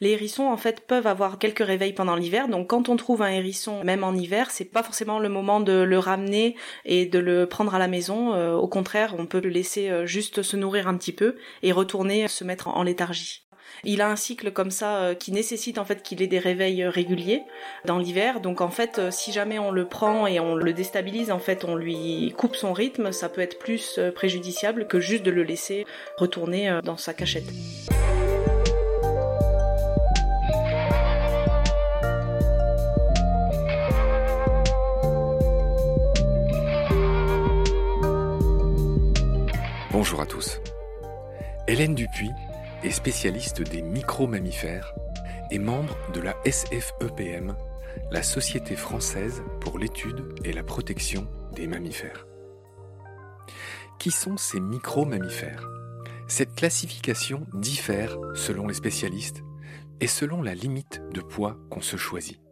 Les hérissons, en fait, peuvent avoir quelques réveils pendant l'hiver. Donc, quand on trouve un hérisson, même en hiver, c'est pas forcément le moment de le ramener et de le prendre à la maison. Euh, au contraire, on peut le laisser euh, juste se nourrir un petit peu et retourner se mettre en léthargie. Il a un cycle comme ça euh, qui nécessite en fait qu'il ait des réveils réguliers dans l'hiver. Donc en fait, si jamais on le prend et on le déstabilise, en fait, on lui coupe son rythme, ça peut être plus préjudiciable que juste de le laisser retourner dans sa cachette. Bonjour à tous. Hélène Dupuis est spécialiste des micro-mammifères et membre de la SFEPM, la Société française pour l'étude et la protection des mammifères. Qui sont ces micro-mammifères? Cette classification diffère selon les spécialistes et selon la limite de poids qu'on se choisit.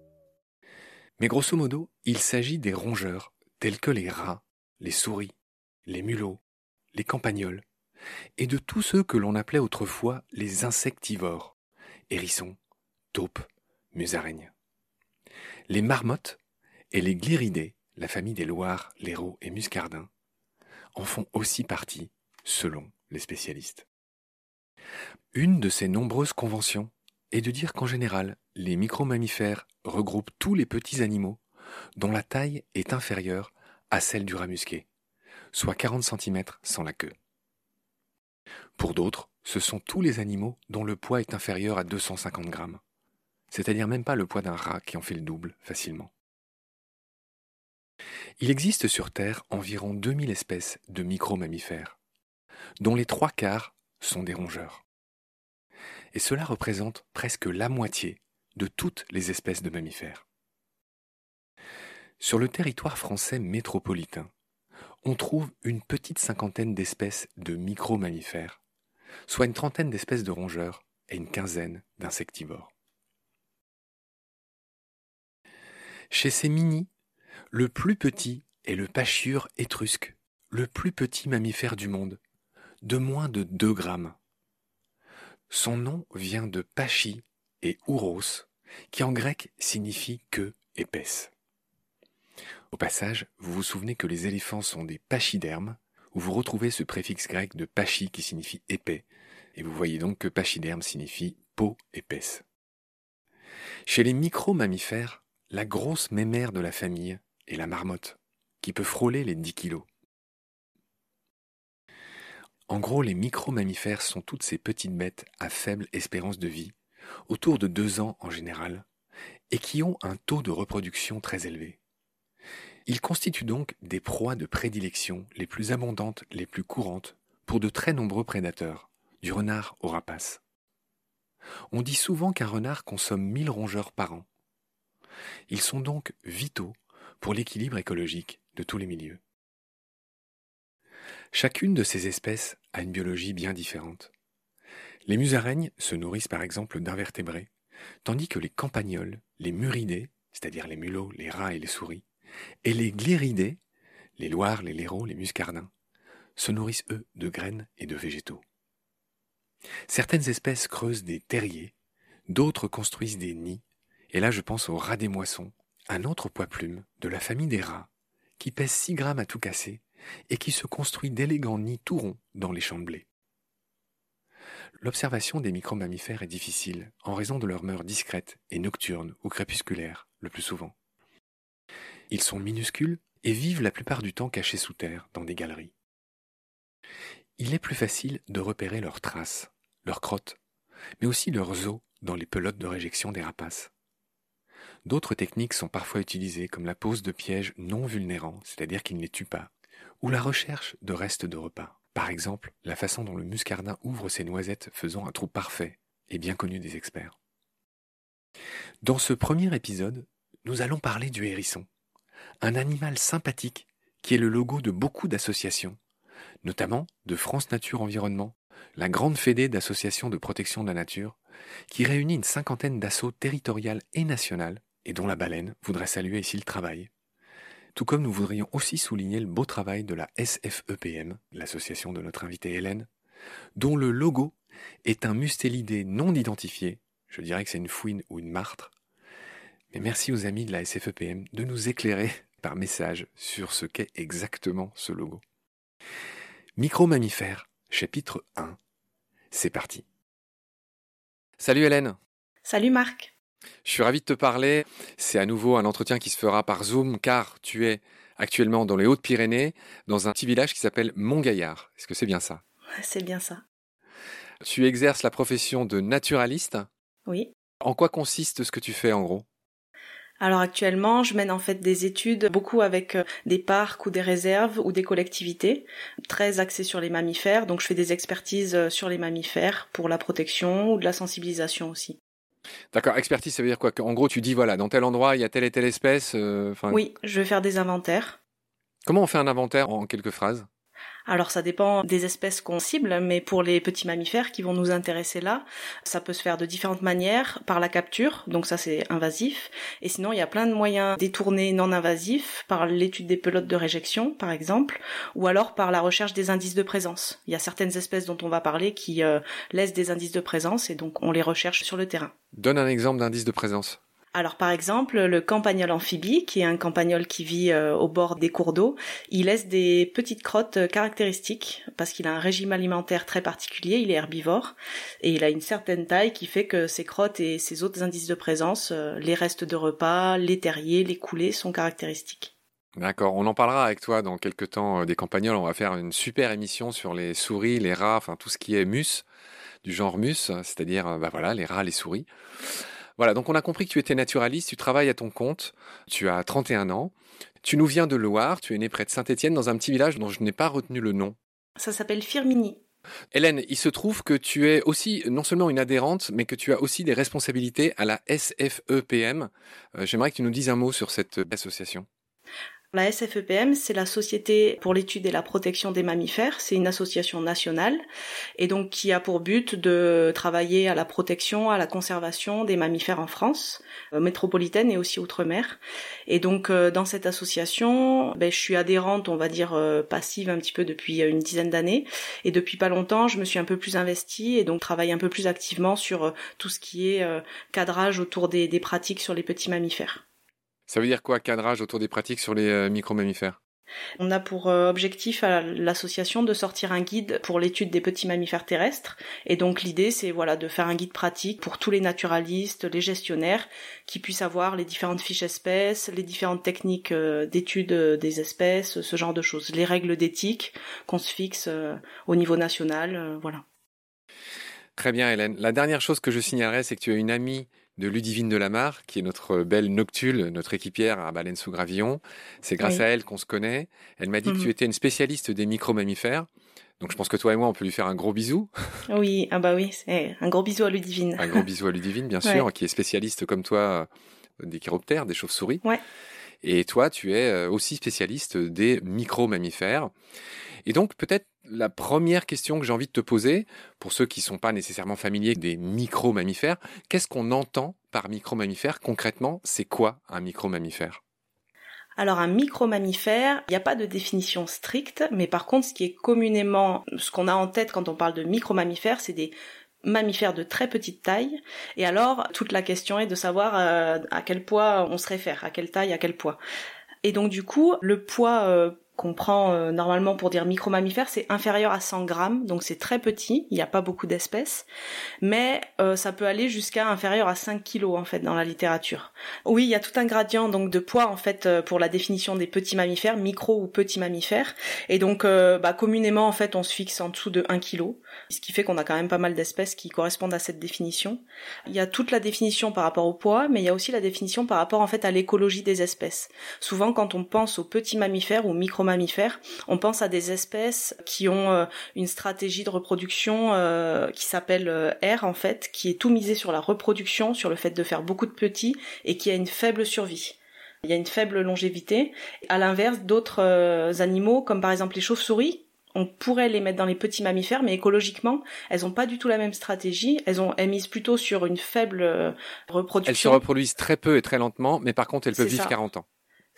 Mais grosso modo, il s'agit des rongeurs tels que les rats, les souris, les mulots, les campagnols, et de tous ceux que l'on appelait autrefois les insectivores, hérissons, taupes, musaraignes. Les marmottes et les gliridés, la famille des loirs, laireaux et muscardins, en font aussi partie, selon les spécialistes. Une de ces nombreuses conventions est de dire qu'en général, les micromammifères regroupent tous les petits animaux dont la taille est inférieure à celle du rat musqué soit 40 cm sans la queue. Pour d'autres, ce sont tous les animaux dont le poids est inférieur à 250 grammes, c'est-à-dire même pas le poids d'un rat qui en fait le double facilement. Il existe sur Terre environ 2000 espèces de micro-mammifères, dont les trois quarts sont des rongeurs. Et cela représente presque la moitié de toutes les espèces de mammifères. Sur le territoire français métropolitain, on trouve une petite cinquantaine d'espèces de micro-mammifères, soit une trentaine d'espèces de rongeurs et une quinzaine d'insectivores. Chez ces mini, le plus petit est le pachyure étrusque, le plus petit mammifère du monde, de moins de 2 grammes. Son nom vient de pachy et ouros, qui en grec signifie queue épaisse. Au passage, vous vous souvenez que les éléphants sont des pachydermes, où vous retrouvez ce préfixe grec de pachy qui signifie épais, et vous voyez donc que pachyderme signifie peau épaisse. Chez les micro-mammifères, la grosse mémère de la famille est la marmotte, qui peut frôler les 10 kilos. En gros, les micro-mammifères sont toutes ces petites bêtes à faible espérance de vie, autour de deux ans en général, et qui ont un taux de reproduction très élevé. Ils constituent donc des proies de prédilection les plus abondantes, les plus courantes, pour de très nombreux prédateurs, du renard au rapace. On dit souvent qu'un renard consomme 1000 rongeurs par an. Ils sont donc vitaux pour l'équilibre écologique de tous les milieux. Chacune de ces espèces a une biologie bien différente. Les musaraignes se nourrissent par exemple d'invertébrés, tandis que les campagnols, les muridés, c'est-à-dire les mulots, les rats et les souris, et les gliridés, les loirs, les laireaux, les muscardins, se nourrissent eux de graines et de végétaux. Certaines espèces creusent des terriers, d'autres construisent des nids, et là je pense au rat des moissons, un autre poids plume de la famille des rats, qui pèse 6 grammes à tout casser et qui se construit d'élégants nids tout ronds dans les champs de blé. L'observation des micro-mammifères est difficile en raison de leur mœurs discrètes et nocturnes ou crépusculaires le plus souvent. Ils sont minuscules et vivent la plupart du temps cachés sous terre, dans des galeries. Il est plus facile de repérer leurs traces, leurs crottes, mais aussi leurs os dans les pelotes de réjection des rapaces. D'autres techniques sont parfois utilisées comme la pose de pièges non vulnérants, c'est-à-dire qui ne les tuent pas, ou la recherche de restes de repas. Par exemple, la façon dont le muscardin ouvre ses noisettes faisant un trou parfait est bien connue des experts. Dans ce premier épisode, nous allons parler du hérisson un animal sympathique qui est le logo de beaucoup d'associations, notamment de France Nature Environnement, la grande fédé d'associations de protection de la nature, qui réunit une cinquantaine d'assauts territoriales et nationales, et dont la baleine voudrait saluer ici le travail. Tout comme nous voudrions aussi souligner le beau travail de la SFEPM, l'association de notre invitée Hélène, dont le logo est un mustélidé non identifié, je dirais que c'est une fouine ou une martre. Mais merci aux amis de la SFEPM de nous éclairer par message sur ce qu'est exactement ce logo. Micro-mammifères, chapitre 1. C'est parti. Salut Hélène. Salut Marc. Je suis ravi de te parler. C'est à nouveau un entretien qui se fera par Zoom car tu es actuellement dans les Hautes-Pyrénées, dans un petit village qui s'appelle Montgaillard. Est-ce que c'est bien ça? C'est bien ça. Tu exerces la profession de naturaliste? Oui. En quoi consiste ce que tu fais en gros? Alors actuellement, je mène en fait des études beaucoup avec euh, des parcs ou des réserves ou des collectivités, très axées sur les mammifères. Donc je fais des expertises euh, sur les mammifères pour la protection ou de la sensibilisation aussi. D'accord, expertise, ça veut dire quoi En gros, tu dis voilà, dans tel endroit, il y a telle et telle espèce. Euh, oui, je vais faire des inventaires. Comment on fait un inventaire en quelques phrases? Alors ça dépend des espèces qu'on cible, mais pour les petits mammifères qui vont nous intéresser là, ça peut se faire de différentes manières, par la capture, donc ça c'est invasif, et sinon il y a plein de moyens détournés non invasifs, par l'étude des pelotes de réjection par exemple, ou alors par la recherche des indices de présence. Il y a certaines espèces dont on va parler qui euh, laissent des indices de présence et donc on les recherche sur le terrain. Donne un exemple d'indice de présence. Alors par exemple, le campagnol amphibie, qui est un campagnol qui vit euh, au bord des cours d'eau, il laisse des petites crottes euh, caractéristiques parce qu'il a un régime alimentaire très particulier, il est herbivore et il a une certaine taille qui fait que ses crottes et ses autres indices de présence, euh, les restes de repas, les terriers, les coulées sont caractéristiques. D'accord, on en parlera avec toi dans quelques temps des campagnols. On va faire une super émission sur les souris, les rats, enfin tout ce qui est mus, du genre mus, c'est-à-dire bah voilà, les rats, les souris. Voilà, donc on a compris que tu étais naturaliste, tu travailles à ton compte, tu as 31 ans, tu nous viens de Loire, tu es né près de Saint-Étienne dans un petit village dont je n'ai pas retenu le nom. Ça s'appelle Firmini. Hélène, il se trouve que tu es aussi non seulement une adhérente, mais que tu as aussi des responsabilités à la SFEPM. Euh, j'aimerais que tu nous dises un mot sur cette association. La SFEPM, c'est la Société pour l'étude et la protection des mammifères. C'est une association nationale et donc qui a pour but de travailler à la protection, à la conservation des mammifères en France euh, métropolitaine et aussi outre-mer. Et donc euh, dans cette association, ben, je suis adhérente, on va dire euh, passive un petit peu depuis une dizaine d'années. Et depuis pas longtemps, je me suis un peu plus investie et donc travaille un peu plus activement sur tout ce qui est cadrage autour des pratiques sur les petits mammifères. Ça veut dire quoi, cadrage autour des pratiques sur les euh, micro-mammifères? On a pour euh, objectif à l'association de sortir un guide pour l'étude des petits mammifères terrestres. Et donc l'idée, c'est voilà de faire un guide pratique pour tous les naturalistes, les gestionnaires, qui puissent avoir les différentes fiches espèces, les différentes techniques euh, d'étude des espèces, ce genre de choses, les règles d'éthique qu'on se fixe au niveau national, voilà. Très bien, Hélène. La dernière chose que je signalerais, c'est que tu as une amie de Ludivine Delamarre, qui est notre belle noctule, notre équipière à Baleine sous Gravillon. C'est grâce à elle qu'on se connaît. Elle m'a dit que tu mhm. étais une spécialiste des micro-mammifères. Donc je pense que toi et moi, on peut lui faire un gros bisou. Oui, ah bah oui, c'est un gros bisou à Ludivine. un gros bisou à Ludivine, bien sûr, qui est spécialiste comme toi euh, des chiroptères, des chauves-souris. Ouais. Et toi, tu es euh, aussi spécialiste des micro-mammifères. Et donc peut-être la première question que j'ai envie de te poser, pour ceux qui ne sont pas nécessairement familiers des micro-mammifères, qu'est-ce qu'on entend par micro-mammifère Concrètement, c'est quoi un micro-mammifère? Alors un micro-mammifère, il n'y a pas de définition stricte, mais par contre ce qui est communément, ce qu'on a en tête quand on parle de micro-mammifères, c'est des mammifères de très petite taille. Et alors toute la question est de savoir euh, à quel poids on se réfère, à quelle taille, à quel poids. Et donc du coup, le poids euh, qu'on prend euh, normalement pour dire micro-mammifères, c'est inférieur à 100 grammes, donc c'est très petit, il n'y a pas beaucoup d'espèces, mais euh, ça peut aller jusqu'à inférieur à 5 kilos en fait dans la littérature. Oui, il y a tout un gradient donc de poids en fait euh, pour la définition des petits mammifères, micro ou petits mammifères, et donc bah, communément en fait on se fixe en dessous de 1 kilo, ce qui fait qu'on a quand même pas mal d'espèces qui correspondent à cette définition. Il y a toute la définition par rapport au poids, mais il y a aussi la définition par rapport en fait à l'écologie des espèces. Souvent quand on pense aux petits mammifères ou micro mammifères, on pense à des espèces qui ont euh, une stratégie de reproduction euh, qui s'appelle euh, R en fait, qui est tout misé sur la reproduction, sur le fait de faire beaucoup de petits et qui a une faible survie. Il y a une faible longévité. À l'inverse, d'autres animaux, comme par exemple les chauves-souris, on pourrait les mettre dans les petits mammifères, mais écologiquement, elles n'ont pas du tout la même stratégie. Elles ont elles misent plutôt sur une faible reproduction. Elles se reproduisent très peu et très lentement, mais par contre, elles peuvent vivre 40 ans.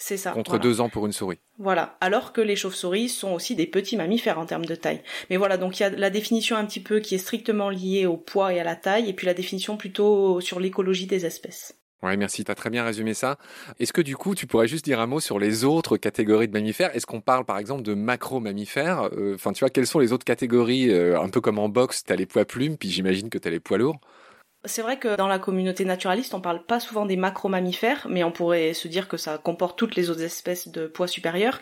C'est ça. Contre deux ans pour une souris. Voilà. Alors que les chauves-souris sont aussi des petits mammifères en termes de taille. Mais voilà, donc il y a la définition un petit peu qui est strictement liée au poids et à la taille, et puis la définition plutôt sur l'écologie des espèces. Ouais, merci, tu as très bien résumé ça. Est-ce que du coup, tu pourrais juste dire un mot sur les autres catégories de mammifères? Est-ce qu'on parle par exemple de macro-mammifères? Euh, Enfin, tu vois, quelles sont les autres catégories euh, Un peu comme en boxe, tu as les poids plumes, puis j'imagine que tu as les poids lourds? C'est vrai que dans la communauté naturaliste, on parle pas souvent des macro-mammifères, mais on pourrait se dire que ça comporte toutes les autres espèces de poids supérieurs.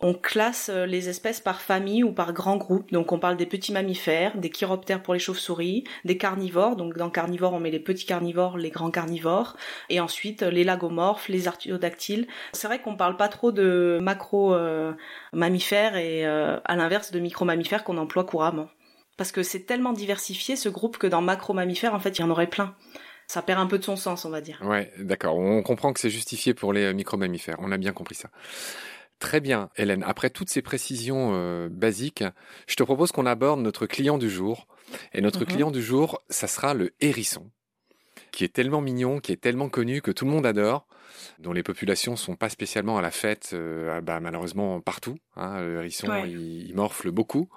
On classe euh, les espèces par famille ou par grands groupes. Donc on parle des petits mammifères, des chiroptères pour les chauves-souris, des carnivores. Donc dans carnivores, on met les petits carnivores, les grands carnivores, et ensuite les lagomorphes, les artiodactyles. C'est vrai qu'on parle pas trop de macro-mammifères euh, et euh, à l'inverse de micro-mammifères qu'on emploie couramment. Parce que c'est tellement diversifié ce groupe que dans macro-mammifères, en fait, il y en aurait plein. Ça perd un peu de son sens, on va dire. Ouais, d'accord. On comprend que c'est justifié pour les euh, micro-mammifères. On a bien compris ça. Très bien, Hélène. Après toutes ces précisions euh, basiques, je te propose qu'on aborde notre client du jour. Et notre mhm. client du jour, ça sera le hérisson, qui est tellement mignon, qui est tellement connu que tout le monde adore, dont les populations sont pas spécialement à la fête, euh, bah, malheureusement partout. Hein. le hérisson, il, il morfle beaucoup.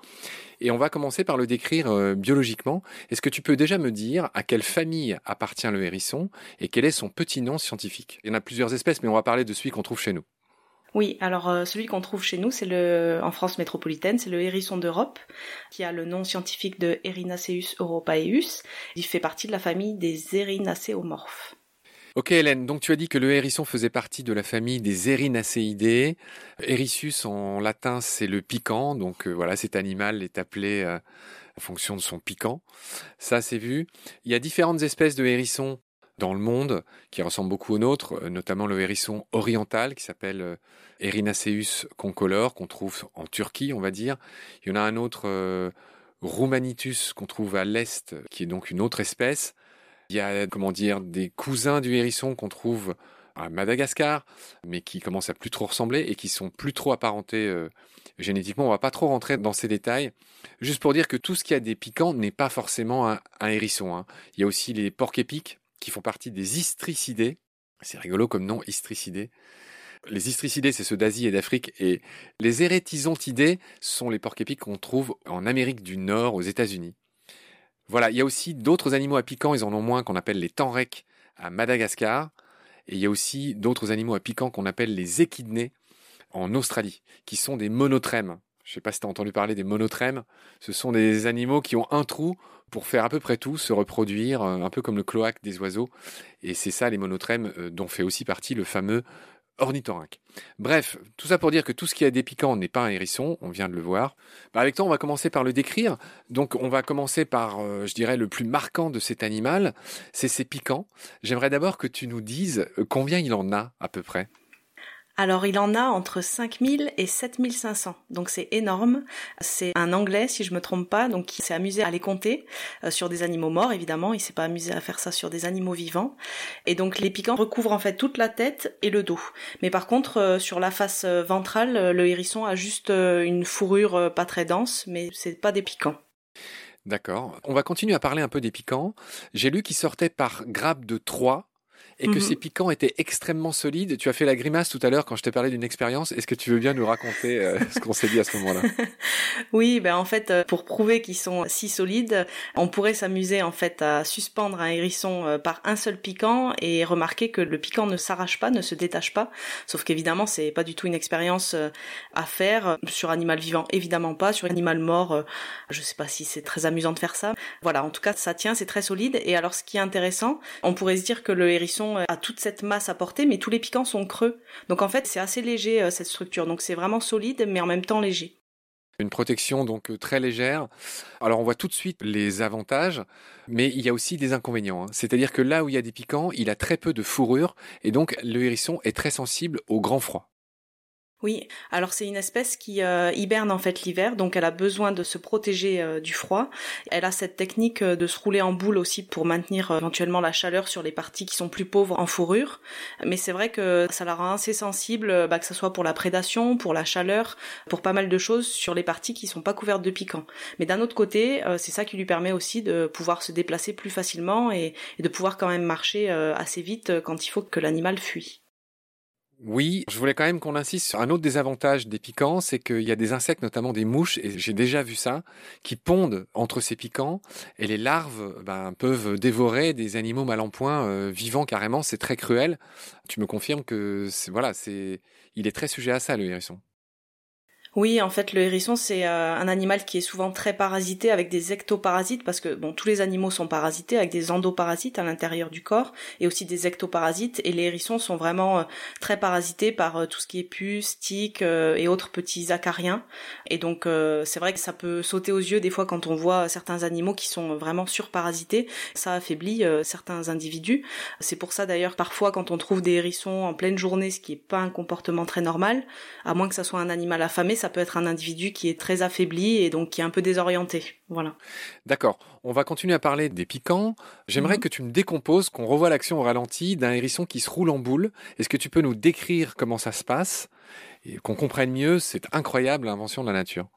Et on va commencer par le décrire euh, biologiquement. Est-ce que tu peux déjà me dire à quelle famille appartient le hérisson et quel est son petit nom scientifique? Il y en a plusieurs espèces, mais on va parler de celui qu'on trouve chez nous. Oui, alors euh, celui qu'on trouve chez nous, c'est le en France métropolitaine, c'est le hérisson d'Europe, qui a le nom scientifique de Erinaceus europaeus. Il fait partie de la famille des Erinacéomorphes. Ok Hélène, donc tu as dit que le hérisson faisait partie de la famille des Erinaceidae. Hérissus en latin c'est le piquant, donc euh, voilà cet animal est appelé euh, en fonction de son piquant. Ça c'est vu. Il y a différentes espèces de hérissons dans le monde qui ressemblent beaucoup aux nôtres, euh, notamment le hérisson oriental qui s'appelle Erinaceus concolor qu'on trouve en Turquie on va dire. Il y en a un autre Roumanitus qu'on trouve à l'est qui est donc une autre espèce. Il y a, comment dire, des cousins du hérisson qu'on trouve à Madagascar, mais qui commencent à plus trop ressembler et qui sont plus trop apparentés euh, génétiquement. On va pas trop rentrer dans ces détails. Juste pour dire que tout ce qui a des piquants n'est pas forcément un, hérisson. Hein. Il y a aussi les porcs épiques qui font partie des istricidés. C'est rigolo comme nom, istricidés. Les istricidés, c'est ceux d'Asie et d'Afrique, et les érétisontidés sont les porcs épiques qu'on trouve en Amérique du Nord, aux États-Unis. Voilà, il y a aussi d'autres animaux à piquant, ils en ont moins, qu'on appelle les tenrecs à Madagascar. Et il y a aussi d'autres animaux à piquant qu'on appelle les échidnés en Australie, qui sont des monotrèmes. Je ne sais pas si tu as entendu parler des monotrèmes. Ce sont des animaux qui ont un trou pour faire à peu près tout, se reproduire, euh, un peu comme le cloaque des oiseaux. Et c'est ça les monotrèmes euh, dont fait aussi partie le fameux ornithorynque. Bref, tout ça pour dire que tout ce qui a des piquants n'est pas un hérisson, on vient de le voir. Bah, avec toi, on va commencer par le décrire. Donc, on va commencer par, euh, je dirais, le plus marquant de cet animal, c'est ses piquants. J'aimerais d'abord que tu nous dises combien il en a à peu près? Alors il en a entre 5000 et 7500, donc c'est énorme. C'est un Anglais, si je me trompe pas, donc qui s'est amusé à les compter euh, sur des animaux morts, évidemment. Il s'est pas amusé à faire ça sur des animaux vivants. Et donc les piquants recouvrent en fait toute la tête et le dos. Mais par contre, euh, sur la face euh, ventrale, le hérisson a juste une fourrure pas très dense, mais c'est pas des piquants. D'accord. On va continuer à parler un peu des piquants. J'ai lu qu'ils sortaient par grappe de 3 et que ces mhm. piquants étaient extrêmement solides. Tu as fait la grimace tout à l'heure quand je t'ai parlé d'une expérience. Est-ce que tu veux bien nous raconter euh, ce qu'on s'est dit à ce moment-là? Oui, ben en fait, euh, pour prouver qu'ils sont si solides, on pourrait s'amuser en fait à suspendre un hérisson euh, par un seul piquant et remarquer que le piquant ne s'arrache pas, ne se détache pas. Sauf qu'évidemment, c'est pas du tout une expérience à faire sur animal vivant, évidemment pas. Sur animal mort, je sais pas si c'est très amusant de faire ça. Voilà, en tout cas, ça tient, c'est très solide. Et alors, ce qui est intéressant, on pourrait se dire que le hérisson à toute cette masse à porter, mais tous les piquants sont creux. Donc en fait, c'est assez léger euh, cette structure. Donc c'est vraiment solide, mais en même temps léger. Une protection donc euh, très légère. Alors on voit tout de suite les avantages, mais il y a aussi des inconvénients. Hein. C'est-à-dire que là où il y a des piquants, il a très peu de fourrure, et donc le hérisson est très sensible au grand froid. Oui, alors c'est une espèce qui euh, hiberne en fait l'hiver, donc elle a besoin de se protéger euh, du froid. Elle a cette technique euh, de se rouler en boule aussi pour maintenir éventuellement la chaleur sur les parties qui sont plus pauvres en fourrure. Mais c'est vrai que ça la rend assez sensible, bah, que ce soit pour la prédation, pour la chaleur, pour pas mal de choses sur les parties qui sont pas couvertes de piquants. Mais d'un autre côté, c'est ça qui lui permet aussi de pouvoir se déplacer plus facilement et, et de pouvoir quand même marcher assez vite quand il faut que l'animal fuit. Oui, je voulais quand même qu'on insiste sur un autre désavantage des piquants, c'est qu'il y a des insectes, notamment des mouches, et j'ai déjà vu ça, qui pondent entre ces piquants, et les larves ben, peuvent dévorer des animaux mal en point, euh, vivants carrément, c'est très cruel. Tu me confirmes que voilà, c'est, il est très sujet à ça, le hérisson. Oui, en fait, le hérisson, c'est euh, un animal qui est souvent très parasité avec des ectoparasites, parce que bon, tous les animaux sont parasités avec des endoparasites à l'intérieur du corps, et aussi des ectoparasites, et les hérissons sont vraiment euh, très parasités par euh, tout ce qui est puces, tiques et autres petits acariens. Et donc, c'est vrai que ça peut sauter aux yeux des fois quand on voit certains animaux qui sont vraiment surparasités. Ça affaiblit certains individus. C'est pour ça d'ailleurs, parfois, quand on trouve des hérissons en pleine journée, ce qui est pas un comportement très normal, à moins que ça soit un animal affamé, ça peut être un individu qui est très affaibli et donc qui est un peu désorienté. Voilà. D'accord. On va continuer à parler des piquants. J'aimerais mhm. que tu me décomposes, qu'on revoie l'action au ralenti d'un hérisson qui se roule en boule. Est-ce que tu peux nous décrire comment ça se passe et qu'on comprenne mieux cette incroyable invention de la nature?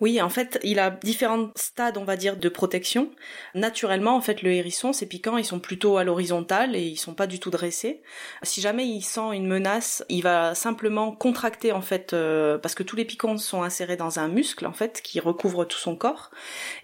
Oui, en fait, il a différents stades, on va dire, de protection. Naturellement, en fait, le hérisson, ses piquants, ils sont plutôt à l'horizontale et ils sont pas du tout dressés. Si jamais il sent une menace, il va simplement contracter, en fait, euh, parce que tous les piquants sont insérés dans un muscle, en fait, qui recouvre tout son corps.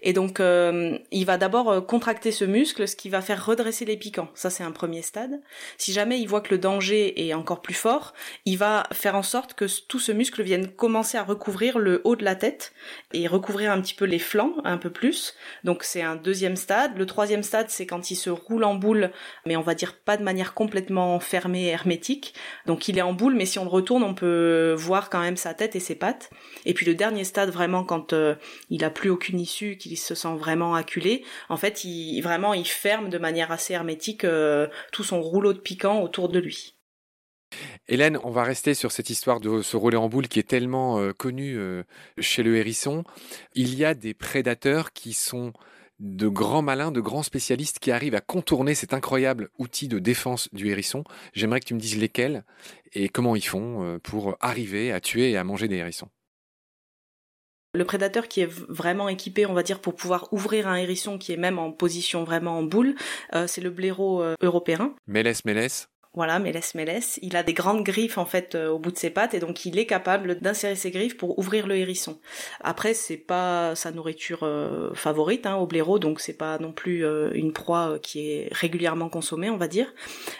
Et donc, euh, il va d'abord euh, contracter ce muscle, ce qui va faire redresser les piquants. Ça, c'est un premier stade. Si jamais il voit que le danger est encore plus fort, il va faire en sorte que tout ce muscle vienne commencer à recouvrir le haut de la tête et recouvrir un petit peu les flancs un peu plus. Donc c'est un deuxième stade. Le troisième stade, c'est quand il se roule en boule, mais on va dire pas de manière complètement fermée hermétique. Donc il est en boule, mais si on le retourne, on peut voir quand même sa tête et ses pattes. Et puis le dernier stade, vraiment quand euh, il a plus aucune issue, qu'il se sent vraiment acculé, en fait, il vraiment il ferme de manière assez hermétique euh, tout son rouleau de piquant autour de lui. Hélène, on va rester sur cette histoire de ce rouler en boule qui est tellement euh, connue euh, chez le hérisson. Il y a des prédateurs qui sont de grands malins, de grands spécialistes qui arrivent à contourner cet incroyable outil de défense du hérisson. J'aimerais que tu me dises lesquels et comment ils font euh, pour arriver à tuer et à manger des hérissons. Le prédateur qui est vraiment équipé, on va dire, pour pouvoir ouvrir un hérisson qui est même en position vraiment en boule, c'est le blaireau européen. Mélès, Mélès voilà, Mélès Mélès. Il a des grandes griffes en fait euh, au bout de ses pattes et donc il est capable d'insérer ses griffes pour ouvrir le hérisson. Après, c'est pas sa nourriture euh, favorite hein, au blaireau, donc c'est pas non plus euh, une proie qui est régulièrement consommée, on va dire.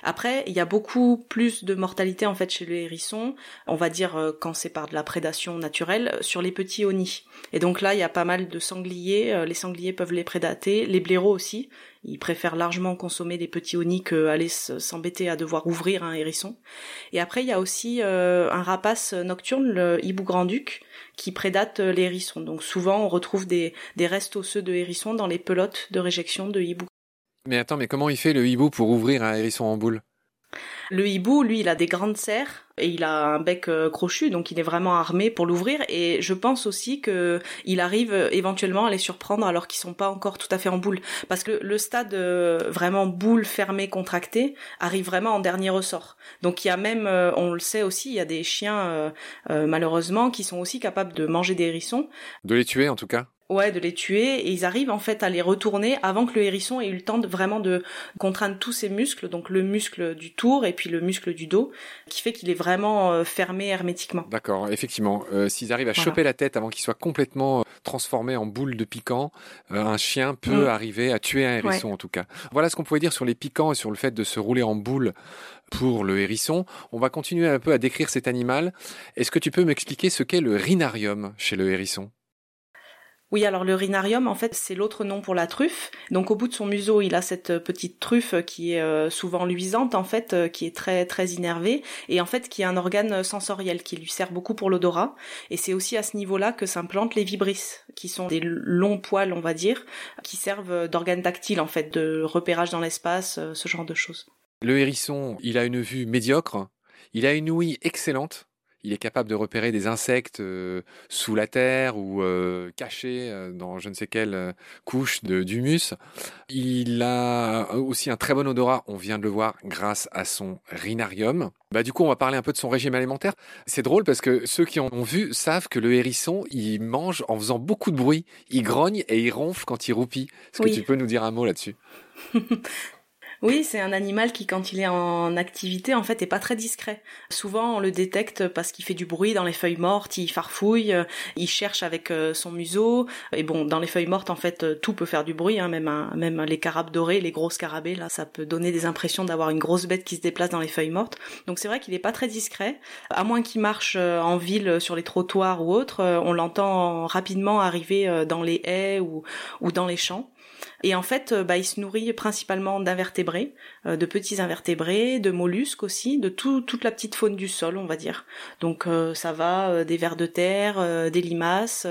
Après, il y a beaucoup plus de mortalité en fait chez le hérisson, on va dire quand c'est par de la prédation naturelle sur les petits onis. Et donc là, il y a pas mal de sangliers. les sangliers peuvent les prédater, les blaireaux aussi. Ils préfèrent largement consommer des petits onis qu'aller s'embêter à devoir ouvrir un hérisson. Et après, il y a aussi euh, un rapace nocturne, le hibou grand-duc, qui prédate les hérissons. Donc souvent, on retrouve des, des restes osseux de hérissons dans les pelotes de réjection de hibou. Mais attends, mais comment il fait le hibou pour ouvrir un hérisson en boule? Le hibou, lui, il a des grandes serres et il a un bec euh, crochu, donc il est vraiment armé pour l'ouvrir. Et je pense aussi que il arrive euh, éventuellement à les surprendre alors qu'ils sont pas encore tout à fait en boule, parce que le stade euh, vraiment boule fermée contractée arrive vraiment en dernier ressort. Donc il y a même, on le sait aussi, il y a des chiens malheureusement qui sont aussi capables de manger des hérissons. De les tuer en tout cas? Ouais, de les tuer et ils arrivent en fait à les retourner avant que le hérisson ait eu le temps de vraiment de contraindre tous ses muscles, donc le muscle du tour et puis le muscle du dos, qui fait qu'il est vraiment euh, fermé hermétiquement. D'accord, effectivement. Euh, s'ils arrivent à choper la tête avant qu'il soit complètement euh, transformé en boule de piquant, un chien peut mm. arriver à tuer un hérisson en tout cas. Voilà ce qu'on pouvait dire sur les piquants et sur le fait de se rouler en boule pour le hérisson. On va continuer un peu à décrire cet animal. Est-ce que tu peux m'expliquer ce qu'est le rhinarium chez le hérisson? Oui, alors le rhinarium, en fait, c'est l'autre nom pour la truffe. Donc au bout de son museau, il a cette petite truffe qui est euh, souvent luisante, en fait, euh, qui est très très innervée, et en fait qui est un organe sensoriel qui lui sert beaucoup pour l'odorat. Et c'est aussi à ce niveau-là que s'implantent les vibrisses, qui sont des longs poils, on va dire, qui servent d'organe tactile, en fait, de repérage dans l'espace, euh, ce genre de choses. Le hérisson, il a une vue médiocre, il a une ouïe excellente, il est capable de repérer des insectes euh, sous la terre ou euh, cachés euh, dans je ne sais quelle couche d'humus. Il a aussi un très bon odorat, on vient de le voir grâce à son rhinarium. Bah, du coup, on va parler un peu de son régime alimentaire. C'est drôle parce que ceux qui en ont vu savent que le hérisson, il mange en faisant beaucoup de bruit. Il grogne et il ronfle quand il roupit. Est-ce que tu peux nous dire un mot là-dessus? Oui, c'est un animal qui, quand il est en activité, en fait, est pas très discret. Souvent, on le détecte parce qu'il fait du bruit dans les feuilles mortes, il farfouille, euh, il cherche avec euh, son museau. Et bon, dans les feuilles mortes, en fait, euh, tout peut faire du bruit, hein, même même les carabes dorées, les gros scarabées, là, ça peut donner des impressions d'avoir une grosse bête qui se déplace dans les feuilles mortes. Donc c'est vrai qu'il est pas très discret. À moins qu'il marche en ville sur les trottoirs ou autres, on l'entend rapidement arriver dans les haies ou, ou dans les champs. Et en fait, euh, bah, il se nourrit principalement d'invertébrés, de petits invertébrés, de mollusques aussi, de toute la petite faune du sol, on va dire. Donc euh, ça va des vers de terre, des limaces,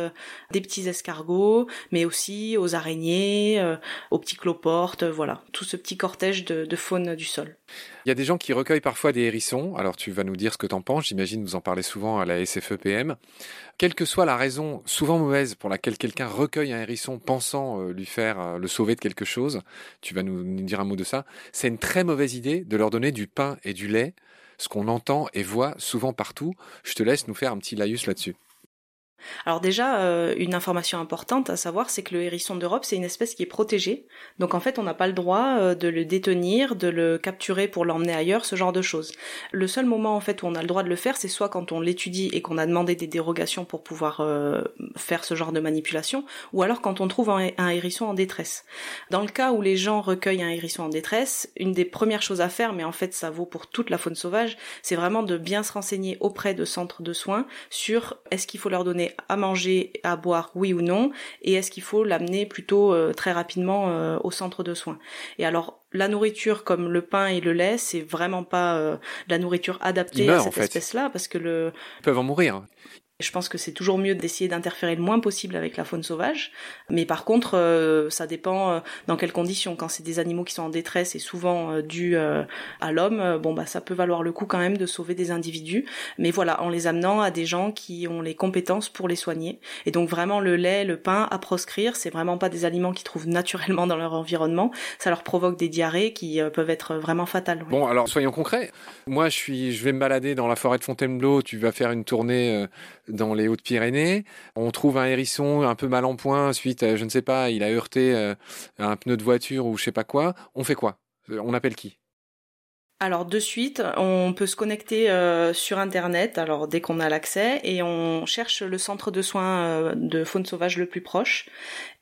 des petits escargots, mais aussi aux araignées, aux petits cloportes, voilà, tout ce petit cortège de, faune du sol. Il y a des gens qui recueillent parfois des hérissons. Alors tu vas nous dire ce que t'en penses. J'imagine vous en parlez souvent à la SFEPM. Quelle que soit la raison, souvent mauvaise, pour laquelle quelqu'un recueille un hérisson pensant lui faire le sauver de quelque chose, tu vas nous, dire un mot de ça, c'est très mauvaise idée de leur donner du pain et du lait, ce qu'on entend et voit souvent partout. Je te laisse nous faire un petit laïus là-dessus. Alors déjà, euh, une information importante à savoir, c'est que le hérisson d'Europe, c'est une espèce qui est protégée. Donc en fait, on n'a pas le droit euh, de le détenir, de le capturer pour l'emmener ailleurs, ce genre de choses. Le seul moment en fait où on a le droit de le faire, c'est soit quand on l'étudie et qu'on a demandé des dérogations pour pouvoir euh, faire ce genre de manipulation, ou alors quand on trouve un, un, hérisson en détresse. Dans le cas où les gens recueillent un hérisson en détresse, une des premières choses à faire, mais en fait ça vaut pour toute la faune sauvage, c'est vraiment de bien se renseigner auprès de centres de soins sur est-ce qu'il faut leur donner à manger, à boire, oui ou non, et est-ce qu'il faut l'amener plutôt euh, très rapidement euh, au centre de soins. Et alors la nourriture comme le pain et le lait, c'est vraiment pas euh, la nourriture adaptée à cette espèce-là parce que le ils peuvent en mourir. Je pense que c'est toujours mieux d'essayer d'interférer le moins possible avec la faune sauvage. Mais par contre, euh, ça dépend euh, dans quelles conditions. Quand c'est des animaux qui sont en détresse et souvent euh, dus à l'homme, bon bah ça peut valoir le coup quand même de sauver des individus. Mais voilà, en les amenant à des gens qui ont les compétences pour les soigner. Et donc vraiment le lait, le pain à proscrire, c'est vraiment pas des aliments qu'ils trouvent naturellement dans leur environnement. Ça leur provoque des diarrhées qui peuvent être vraiment fatales. Bon alors soyons concrets. Moi je suis, je vais me balader dans la forêt de Fontainebleau. Tu vas faire une tournée dans les Hautes-Pyrénées. On trouve un hérisson un peu mal en point suite, je ne sais pas, il a heurté euh, un pneu de voiture ou je sais pas quoi. On fait quoi? On appelle qui? Alors de suite, on peut se connecter euh, sur internet, alors dès qu'on a l'accès, et on cherche le centre de soins euh, de faune sauvage le plus proche.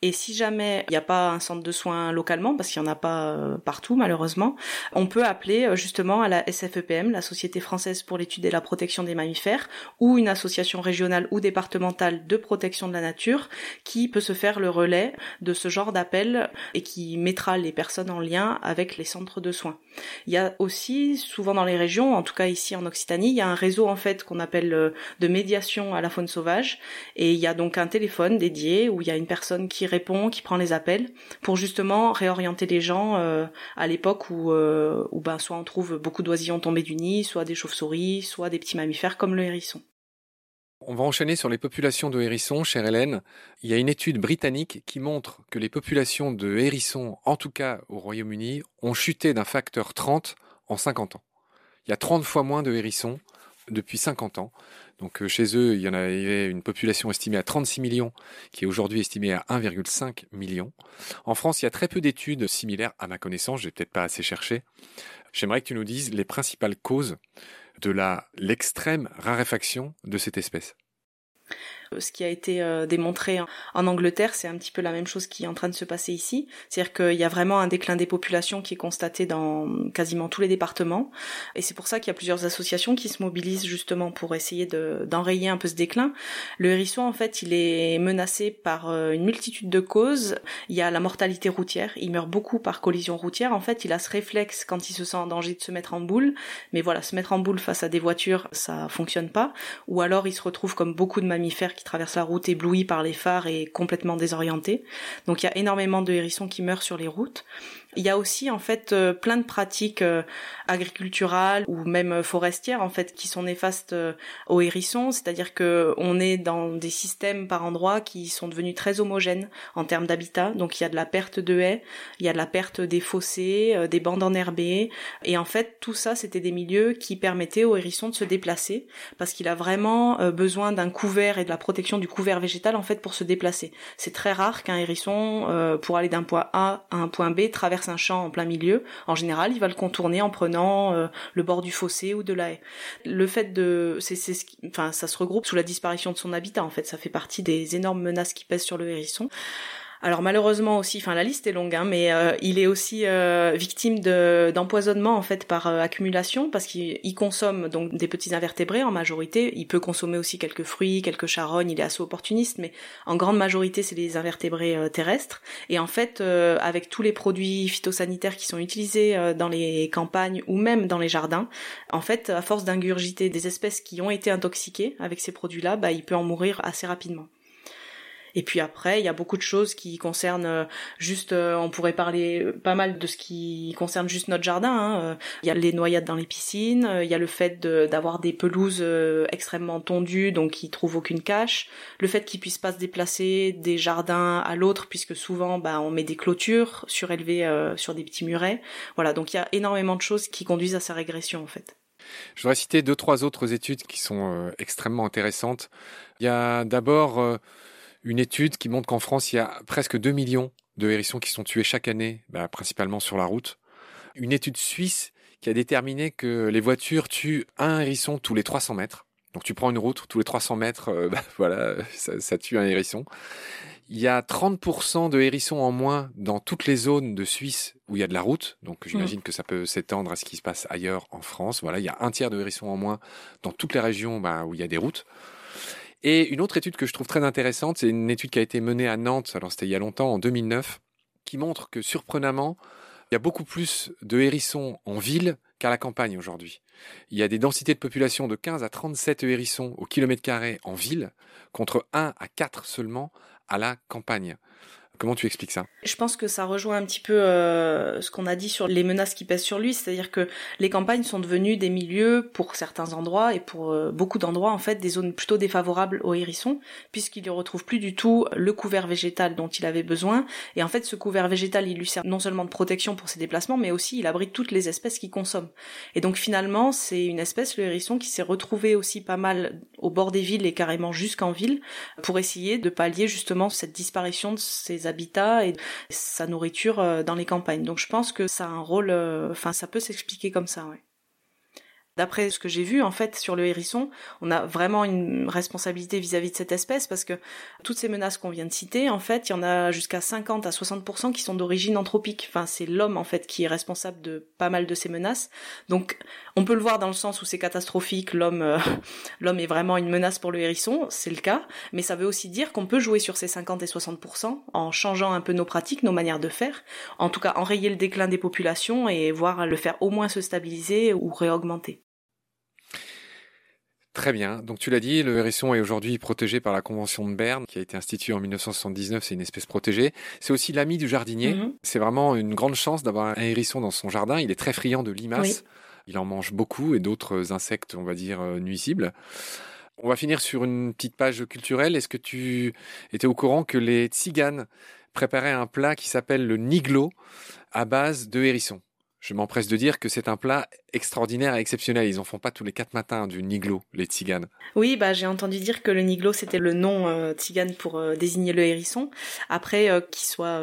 Et si jamais il n'y a pas un centre de soins localement, parce qu'il n'y en a pas euh, partout malheureusement, on peut appeler justement à la SFEPM, la Société française pour l'étude et la protection des mammifères, ou une association régionale ou départementale de protection de la nature, qui peut se faire le relais de ce genre d'appel et qui mettra les personnes en lien avec les centres de soins. Il y a aussi, souvent dans les régions, en tout cas ici en Occitanie, il y a un réseau en fait qu'on appelle euh, de médiation à la faune sauvage, et il y a donc un téléphone dédié où il y a une personne qui répond, qui prend les appels, pour justement réorienter les gens euh, à l'époque où, euh, où ben, soit on trouve beaucoup d'oisillons tombés du nid, soit des chauves-souris, soit des petits mammifères comme le hérisson. On va enchaîner sur les populations de hérissons, chère Hélène. Il y a une étude britannique qui montre que les populations de hérissons, en tout cas au Royaume-Uni, ont chuté d'un facteur 30 en 50 ans. Il y a 30 fois moins de hérissons depuis 50 ans. Donc euh, chez eux, il y en avait une population estimée à 36 millions, qui est aujourd'hui estimée à 1,5 million. En France, il y a très peu d'études similaires à ma connaissance, je vais peut-être pas assez cherché. J'aimerais que tu nous dises les principales causes de l'extrême raréfaction de cette espèce. Ce qui a été euh, démontré en Angleterre, c'est un petit peu la même chose qui est en train de se passer ici. C'est-à-dire qu'il y a vraiment un déclin des populations qui est constaté dans quasiment tous les départements. Et c'est pour ça qu'il y a plusieurs associations qui se mobilisent justement pour essayer d'enrayer un peu ce déclin. Le hérisson, en fait, il est menacé par euh, une multitude de causes. Il y a la mortalité routière. Il meurt beaucoup par collision routière. En fait, il a ce réflexe quand il se sent en danger de se mettre en boule. Mais voilà, se mettre en boule face à des voitures, ça fonctionne pas. Ou alors, il se retrouve comme beaucoup de mammifères traverse la route ébloui par les phares et complètement désorienté. Donc il y a énormément de hérissons qui meurent sur les routes. Il y a aussi en fait euh, plein de pratiques euh, agriculturales ou même euh, forestières en fait qui sont néfastes aux hérissons, c'est-à-dire que on est dans des systèmes par endroits qui sont devenus très homogènes en termes d'habitat. Donc il y a de la perte de haies, il y a de la perte des fossés, des bandes enherbées et en fait tout ça c'était des milieux qui permettaient aux hérissons de se déplacer parce qu'il a vraiment besoin d'un couvert et de la protection du couvert végétal en fait pour se déplacer. C'est très rare qu'un hérisson pour aller d'un point A à un point B traverse un champ en plein milieu, en général, il va le contourner en prenant euh, le bord du fossé ou de la haie. Le fait de, c'est, c'est, enfin, ça se regroupe sous la disparition de son habitat. En fait, ça fait partie des énormes menaces qui pèsent sur le hérisson. Alors malheureusement aussi, enfin la liste est longue, hein, mais euh, il est aussi euh, victime de, d'empoisonnement en fait par euh, accumulation parce qu'il consomme donc des petits invertébrés en majorité. Il peut consommer aussi quelques fruits, quelques charognes. Il est assez opportuniste, mais en grande majorité c'est des invertébrés terrestres. Et en fait, avec tous les produits phytosanitaires qui sont utilisés dans les campagnes ou même dans les jardins, en fait, à force d'ingurgiter des espèces qui ont été intoxiquées avec ces produits-là, bah, il peut en mourir assez rapidement. Et puis après, il y a beaucoup de choses qui concernent euh, juste, euh, on pourrait parler pas mal de ce qui concerne juste notre jardin. Hein. Euh, il y a les noyades dans les piscines, il y a le fait d'avoir des pelouses extrêmement tondues, donc qui trouvent aucune cache, le fait qu'ils puissent pas se déplacer des jardins à l'autre, puisque souvent, bah, on met des clôtures surélevées sur des petits murets. Voilà, donc il y a énormément de choses qui conduisent à sa régression en fait. Je voudrais citer deux, trois autres études qui sont extrêmement intéressantes. Il y a d'abord une étude qui montre qu'en France, il y a presque 2 millions de hérissons qui sont tués chaque année, bah, principalement sur la route. Une étude suisse qui a déterminé que les voitures tuent un hérisson tous les 300 mètres. Donc tu prends une route, tous les 300 mètres, euh, bah, voilà, ça, tue un hérisson. Il y a 30% de hérissons en moins dans toutes les zones de Suisse où il y a de la route. Donc j'imagine mmh. que ça peut s'étendre à ce qui se passe ailleurs en France. Voilà, il y a un tiers de hérissons en moins dans toutes les régions bah, où il y a des routes. Et une autre étude que je trouve très intéressante, c'est une étude qui a été menée à Nantes, alors c'était il y a longtemps, en 2009, qui montre que surprenamment, il y a beaucoup plus de hérissons en ville qu'à la campagne aujourd'hui. Il y a des densités de population de 15 à 37 hérissons au kilomètre carré en ville, contre 1 à 4 seulement à la campagne. Comment tu expliques ça? Je pense que ça rejoint un petit peu euh, ce qu'on a dit sur les menaces qui pèsent sur lui, c'est-à-dire que les campagnes sont devenues des milieux pour certains endroits et pour euh, beaucoup d'endroits en fait des zones plutôt défavorables aux hérissons puisqu'il ne retrouve plus du tout le couvert végétal dont il avait besoin et en fait ce couvert végétal il lui sert non seulement de protection pour ses déplacements mais aussi il abrite toutes les espèces qu'il consomme. Et donc finalement c'est une espèce le hérisson qui s'est retrouvé aussi pas mal au bord des villes et carrément jusqu'en ville pour essayer de pallier justement cette disparition de ces habitat et sa nourriture euh, dans les campagnes. Donc je pense que ça a un rôle, euh, enfin ça peut s'expliquer comme ça. D'après ce que j'ai vu, en fait, sur le hérisson, on a vraiment une responsabilité vis-à-vis de cette espèce parce que toutes ces menaces qu'on vient de citer, en fait, il y en a jusqu'à 50 à 60% qui sont d'origine anthropique. Enfin, c'est l'homme, en fait, qui est responsable de pas mal de ces menaces. Donc, on peut le voir dans le sens où c'est catastrophique, l'homme, euh, l'homme est vraiment une menace pour le hérisson, c'est le cas. Mais ça veut aussi dire qu'on peut jouer sur ces 50 et 60% en changeant un peu nos pratiques, nos manières de faire. En tout cas, enrayer le déclin des populations et voir le faire au moins se stabiliser ou réaugmenter. Très bien. Donc tu l'as dit, le hérisson est aujourd'hui protégé par la Convention de Berne, qui a été instituée en 1979. C'est une espèce protégée. C'est aussi l'ami du jardinier. Mhm. C'est vraiment une grande chance d'avoir un hérisson dans son jardin. Il est très friand de limaces. Il en mange beaucoup et d'autres insectes, on va dire, euh, nuisibles. On va finir sur une petite page culturelle. Est-ce que tu étais au courant que les tziganes préparaient un plat qui s'appelle le niglo à base de hérisson? Je m'empresse de dire que c'est un plat extraordinaire et exceptionnel. Ils en font pas tous les quatre matins du niglo, les tziganes. Oui, bah j'ai entendu dire que le niglo c'était le nom euh, tzigane pour euh, désigner le hérisson. Après, euh, qu'il soit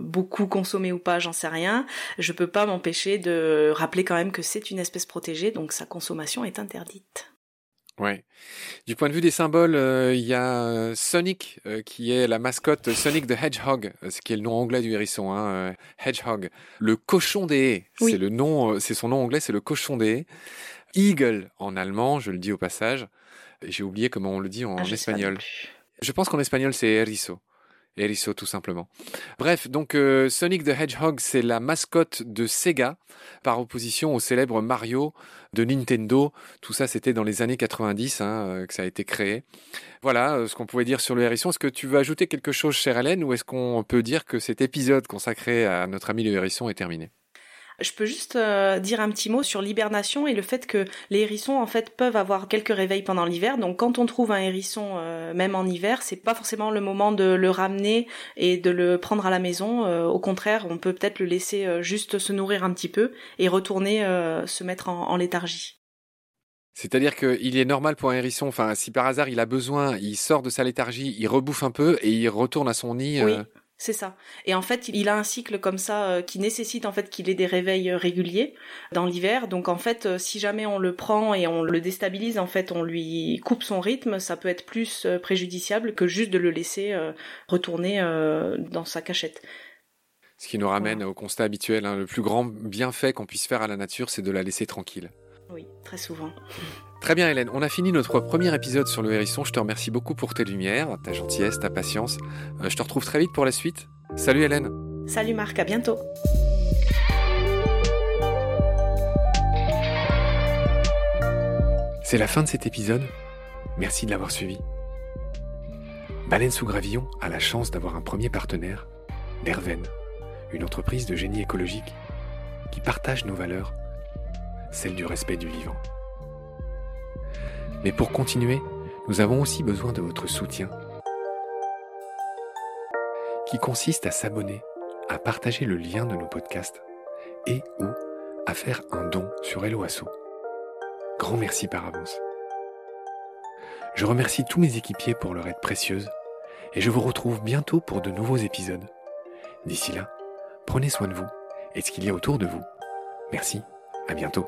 beaucoup consommé ou pas, j'en sais rien. Je peux pas m'empêcher de rappeler quand même que c'est une espèce protégée, donc sa consommation est interdite. Ouais. Du point de vue des symboles, euh, il y a euh, Sonic euh, qui est la mascotte Sonic the Hedgehog, ce qui est le nom anglais du hérisson, hein, Hedgehog. Le cochon des haies, c'est le nom, c'est son nom anglais, c'est le cochon des haies. Eagle en allemand, je le dis au passage. J'ai oublié comment on le dit en, ah, espagnol. Je pense qu'en espagnol c'est erizo. Erisso tout simplement. Bref, donc euh, Sonic the Hedgehog, c'est la mascotte de Sega par opposition au célèbre Mario de Nintendo. Tout ça, c'était dans les années 90 hein, euh, que ça a été créé. Voilà euh, ce qu'on pouvait dire sur le hérisson. Est-ce que tu veux ajouter quelque chose, chère Hélène, ou est-ce qu'on peut dire que cet épisode consacré à notre ami le hérisson est terminé? Je peux juste euh, dire un petit mot sur l'hibernation et le fait que les hérissons en fait peuvent avoir quelques réveils pendant l'hiver. Donc quand on trouve un hérisson euh, même en hiver, c'est pas forcément le moment de le ramener et de le prendre à la maison. Euh, au contraire, on peut peut-être le laisser juste se nourrir un petit peu et retourner se mettre en, léthargie. C'est-à-dire qu'il est normal pour un hérisson, enfin si par hasard il a besoin, il sort de sa léthargie, il rebouffe un peu et il retourne à son nid. C'est ça. Et en fait, il a un cycle comme ça euh, qui nécessite en fait qu'il ait des réveils euh, réguliers dans l'hiver. Donc en fait, euh, si jamais on le prend et on le déstabilise, en fait, on lui coupe son rythme, ça peut être plus préjudiciable que juste de le laisser retourner dans sa cachette. Ce qui nous ramène au constat habituel, hein. le plus grand bienfait qu'on puisse faire à la nature, c'est de la laisser tranquille. Oui, très souvent. Très bien Hélène, on a fini notre premier épisode sur le hérisson. Je te remercie beaucoup pour tes lumières, ta gentillesse, ta patience. Euh, je te retrouve très vite pour la suite. Salut Hélène. Salut Marc, à bientôt. C'est la fin de cet épisode. Merci de l'avoir suivi. Baleine sous gravillon a la chance d'avoir un premier partenaire, Derven, une entreprise de génie écologique qui partage nos valeurs celle du respect du vivant. Mais pour continuer, nous avons aussi besoin de votre soutien, qui consiste à s'abonner, à partager le lien de nos podcasts et ou à faire un don sur Helloasso. Grand merci par avance. Je remercie tous mes équipiers pour leur aide précieuse et je vous retrouve bientôt pour de nouveaux épisodes. D'ici là, prenez soin de vous et de ce qu'il y a autour de vous. Merci, à bientôt.